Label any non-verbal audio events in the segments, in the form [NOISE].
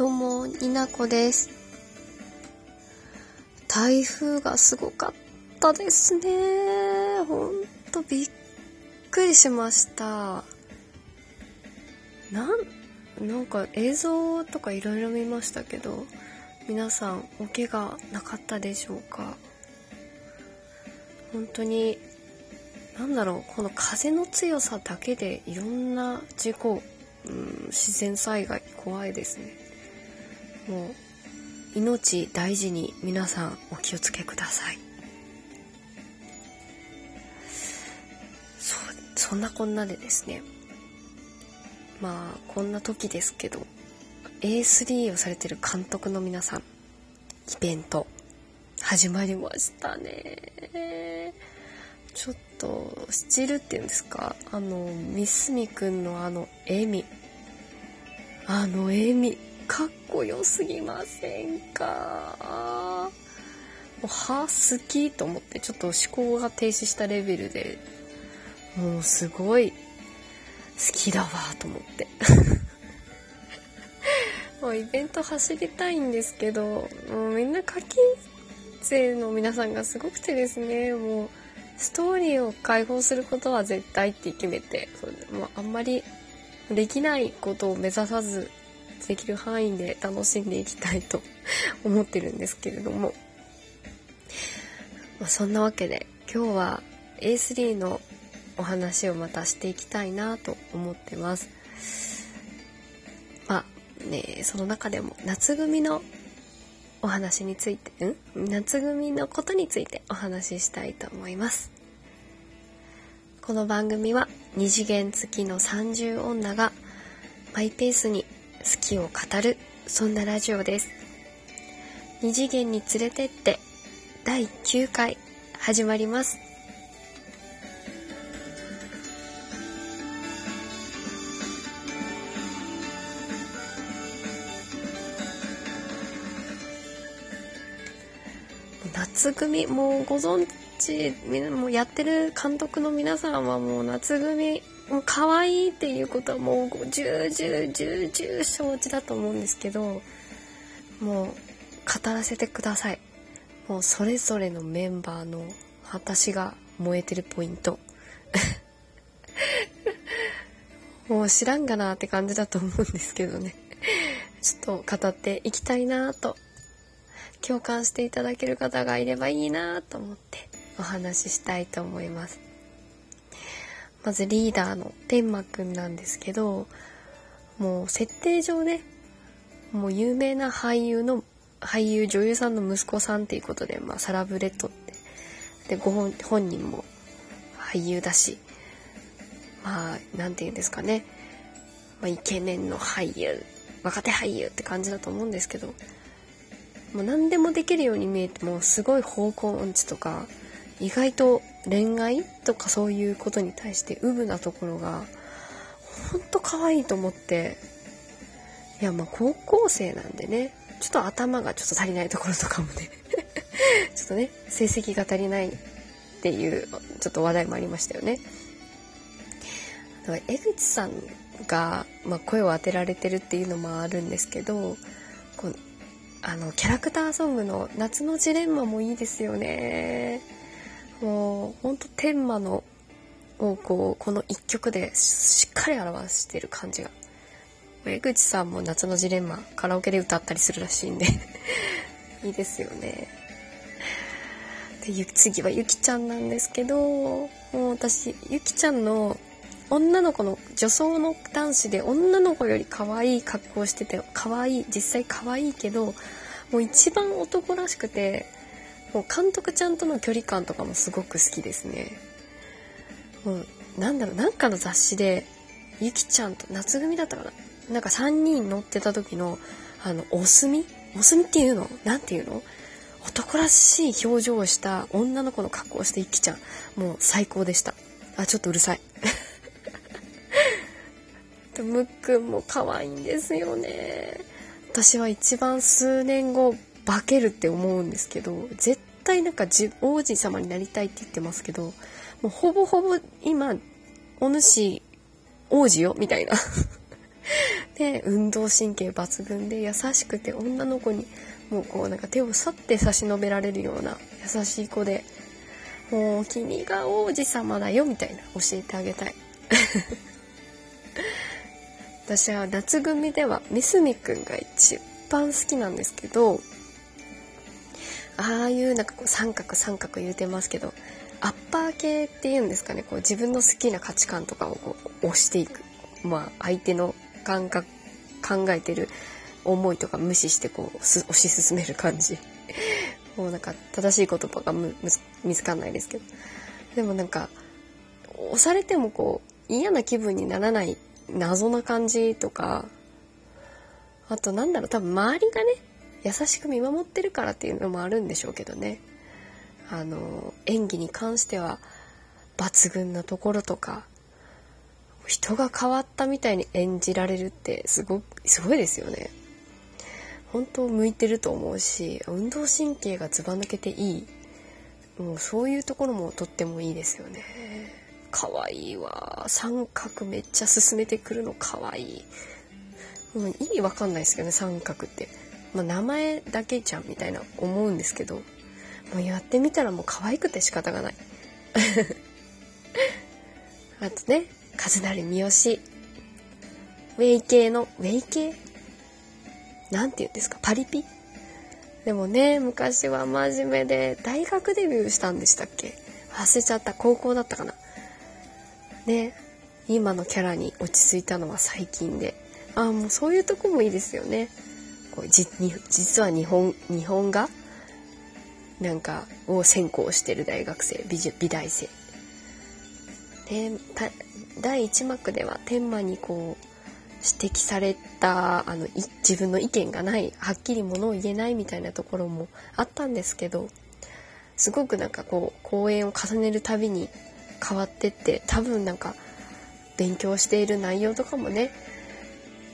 どうも、になこです。台風がすごかったですね。ほんとびっくりしました。なん、なんか映像とかいろいろ見ましたけど、皆さんお怪我なかったでしょうか？本当に、なんだろう、この風の強さだけでいろんな事故、うん、自然災害怖いですね。もう命大事に皆さんお気をつけください。そそんなこんなでですね。まあこんな時ですけど A3 をされてる監督の皆さんイベント始まりましたね。ちょっとスチールっていうんですか？あのミスミくんのあの笑みあの笑みかっこよすぎませんか？もうは好きと思ってちょっと思考が停止したレベルでもうすごい好きだわと思って。[LAUGHS] もうイベント走りたいんですけどもうみんな課金税の皆さんがすごくてですねもうストーリーを解放することは絶対って決めてもうあんまりできないことを目指さずできる範囲で楽しんでいきたいと思ってるんですけれども、まあ、そんなわけで今日は A3 のお話をまたしていきたいなと思ってます。まあねその中でも夏組のお話について、ん？夏組のことについてお話ししたいと思います。この番組は二次元付きの30女がマイペースに好きを語るそんなラジオです。二次元に連れてって第9回始まります。夏組もうご存知もうやってる監督の皆さんはもう夏組もう可愛いっていうことはもう重々重々承知だと思うんですけどもう語らせてください。もうそれぞれのメンバーの私が燃えてるポイント。[LAUGHS] もう知らんがなって感じだと思うんですけどね。ちょっと語っていきたいなと。共感していただける方がいればいいなと思ってお話ししたいと思います。まずリーダーの天馬くんなんですけどもう設定上ねもう有名な俳優の俳優女優さんの息子さんっていうことで、まあ、サラブレッドって。でご本本人も俳優だしまあ何て言うんですかね、まあ、イケメンの俳優若手俳優って感じだと思うんですけどもう何でもできるように見えてもすごい方向音痴とか意外と恋愛とかそういうことに対してウブなところがほんと可愛いと思っていやまあ高校生なんでねちょっと頭がちょっと足りないところとかもね [LAUGHS] ちょっとね成績が足りないっていうちょっと話題もありましたよね。だから江口さんが、まあ、声を当てられてるっていうのもあるんですけどこうあのキャラクターソングの「夏のジレンマ」もいいですよね。もうほんと天馬のをこうこの一曲でしっかり表してる感じが。江口さんも夏のジレンマカラオケで歌ったりするらしいんで。[LAUGHS] いいですよね。で次はゆきちゃんなんですけどもう私ゆきちゃんの女の子の女装の男子で女の子より可愛い格好してて可愛い実際可愛いけどもう一番男らしくてもう監督ちゃんとの距離感とかもすごく好きですね。もうなんだろうなんかの雑誌でゆきちゃんと夏組だったかな？なんか3人乗ってた時のあのお墨お墨っていうの？なんていうの？男らしい表情をした女の子の格好をしてゆきちゃん。もう最高でした。あちょっとうるさい。むっくんも可愛いんですよね。私は一番数年後化けるって思うんですけど絶対なんか王子様になりたいって言ってますけどもうほぼほぼ今お主王子よみたいな。[LAUGHS] で運動神経抜群で優しくて女の子にもうこうなんか手を去って差し伸べられるような優しい子でもう君が王子様だよみたいな教えてあげたい。[LAUGHS] 私は夏組では三角くんが一番好きなんですけどああいうなんかこう三角三角言うてますけどアッパー系っていうんですかねこう自分の好きな価値観とかをこう押していく。まあ相手の感覚考えてる思いとか無視してこう推し進める感じ。もうなんか正しい言葉が見つかんないですけど。でもなんか押されてもこう嫌な気分にならない謎な感じとかあとなんだろう多分周りがね優しく見守ってるからっていうのもあるんでしょうけどねあの演技に関しては抜群なところとか人が変わったみたいに演じられるってすごすごいですよね。本当向いてると思うし運動神経がずば抜けていいもうそういうところもとってもいいですよね。かわいわ三角めっちゃ進めてくるのかわいい。もう意味わかんないですけどね三角って。まあ、名前だけじゃんみたいな思うんですけどもうやってみたらもう可愛くて仕方がない。[LAUGHS] あとね和成三好ウェイ系のウェイ系？なんて言うんですか？パリピ？でもね昔は真面目で大学デビューしたんでしたっけ？忘れちゃった。高校だったかな。ね今のキャラに落ち着いたのは最近で。ああもうそういうとこもいいですよね。こうじ実は日本日本画なんかを専攻してる大学生美美大生。で第1幕では天満にこう指摘されたあの自分の意見がないはっきりものを言えないみたいなところもあったんですけどすごくなんかこう講演を重ねるたびに変わってって多分なんか勉強している内容とかもね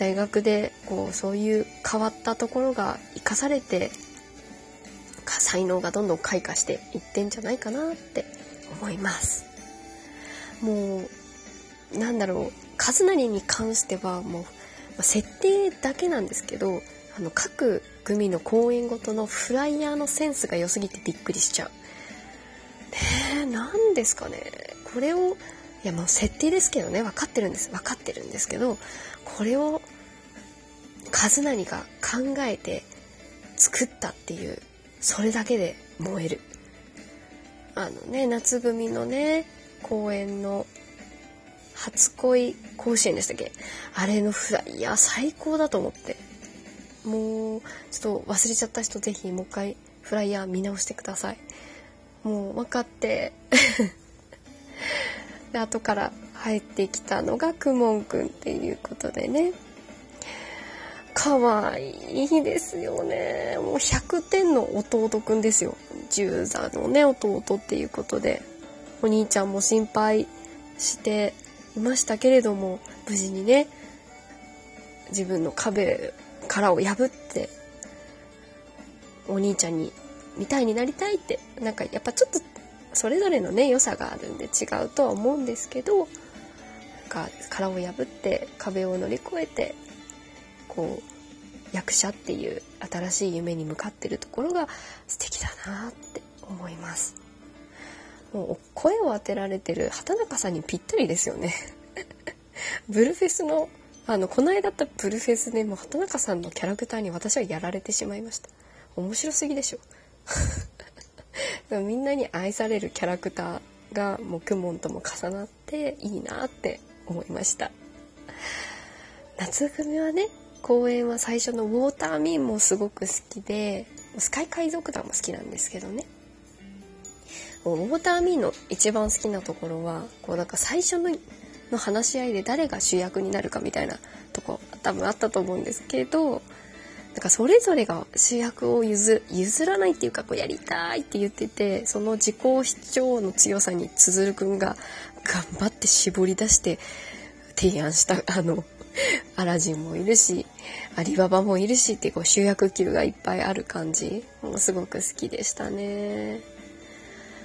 大学でこうそういう変わったところが生かされて才能がどんどん開花していってんじゃないかなって思いますもうなんだろうカズナリに関してはもう設定だけなんですけどあの各組の公演ごとのフライヤーのセンスが良すぎてびっくりしちゃう。ねえ何ですかねこれをいやもう設定ですけどね分かってるんです分かってるんですけどこれをカズナリが考えて作ったっていうそれだけで燃える。あのね夏組のね公演の初恋甲子園でしたっけ？あれのフライヤー最高だと思って。もうちょっと忘れちゃった人是非もう一回フライヤー見直してください。もう分かって。[LAUGHS] で後から入ってきたのがくもんくんっていうことでね。可愛いですよね。もう100点の弟くんですよ。十座のね、弟っていうことで。お兄ちゃんも心配していましたけれども、無事にね、自分の壁からを破って、お兄ちゃんに、みたいになりたいって、なんかやっぱちょっと、それぞれのね、良さがあるんで違うとは思うんですけど、なんか殻を破って壁を乗り越えてこう役者っていう新しい夢に向かってるところが素敵だなって思います。もう声を当てられてる畑中さんにぴったりですよね。[LAUGHS] ブルフェスのあのこの間ったブルフェスでも畑中さんのキャラクターに私はやられてしまいました。面白すぎでしょ。[LAUGHS] みんなに愛されるキャラクターがもうクモンとも重なっていいなって思いました。夏組はね公演は最初のウォーターミーンもすごく好きでスカイ海賊団も好きなんですけどね。ウォーターミーンの一番好きなところはこうなんか最初のの話し合いで誰が主役になるかみたいなとこ多分あったと思うんですけどなんかそれぞれが主役を譲譲らないっていうかこうやりたいって言っててその自己主張の強さにつづるくんが頑張って絞り出して提案したあの [LAUGHS] アラジンもいるしアリババもいるしってこう主役級がいっぱいある感じもうすごく好きでしたね。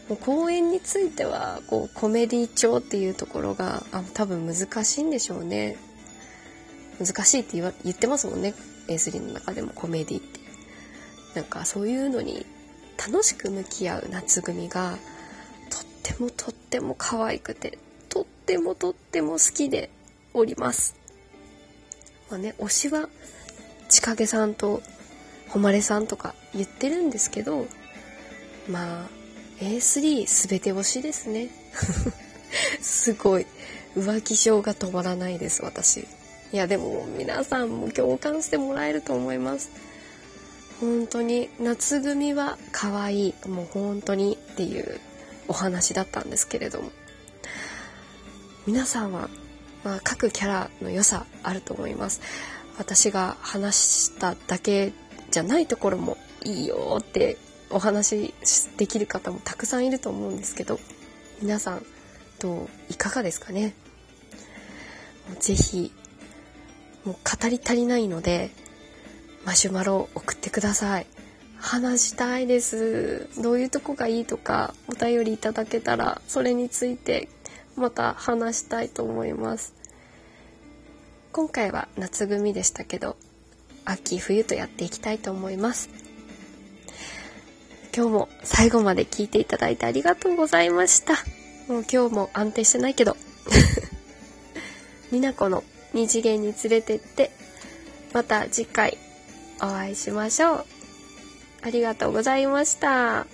もう公演についてはこうコメディ調っていうところがあ多分難しいんでしょうね。難しいって言言ってますもんね A3 の中でもコメディってなんかそういうのに楽しく向き合う夏組がとってもとっても可愛くてとってもとっても好きでおりますまあね推しは千景さんと誉さんとか言ってるんですけどまあ A3 全て推しですね。[LAUGHS] すごい。浮気症が止まらないです私。いやでも皆さんも共感してもらえると思います。本当に夏組は可愛いもう本当にっていうお話だったんですけれども。皆さんは、まあ、各キャラの良さあると思います。私が話しただけじゃないところもいいよってお話しできる方もたくさんいると思うんですけど皆さんどういかがですかね？ぜひもう語り足りないのでマシュマロを送ってください。話したいです。どういうとこがいいとかお便りいただけたらそれについてまた話したいと思います。今回は夏組でしたけど秋冬とやっていきたいと思います。今日も最後まで聞いていただいてありがとうございました。もう今日も安定してないけど。[LAUGHS] になこの二次元に連れてってまた次回お会いしましょう。ありがとうございました。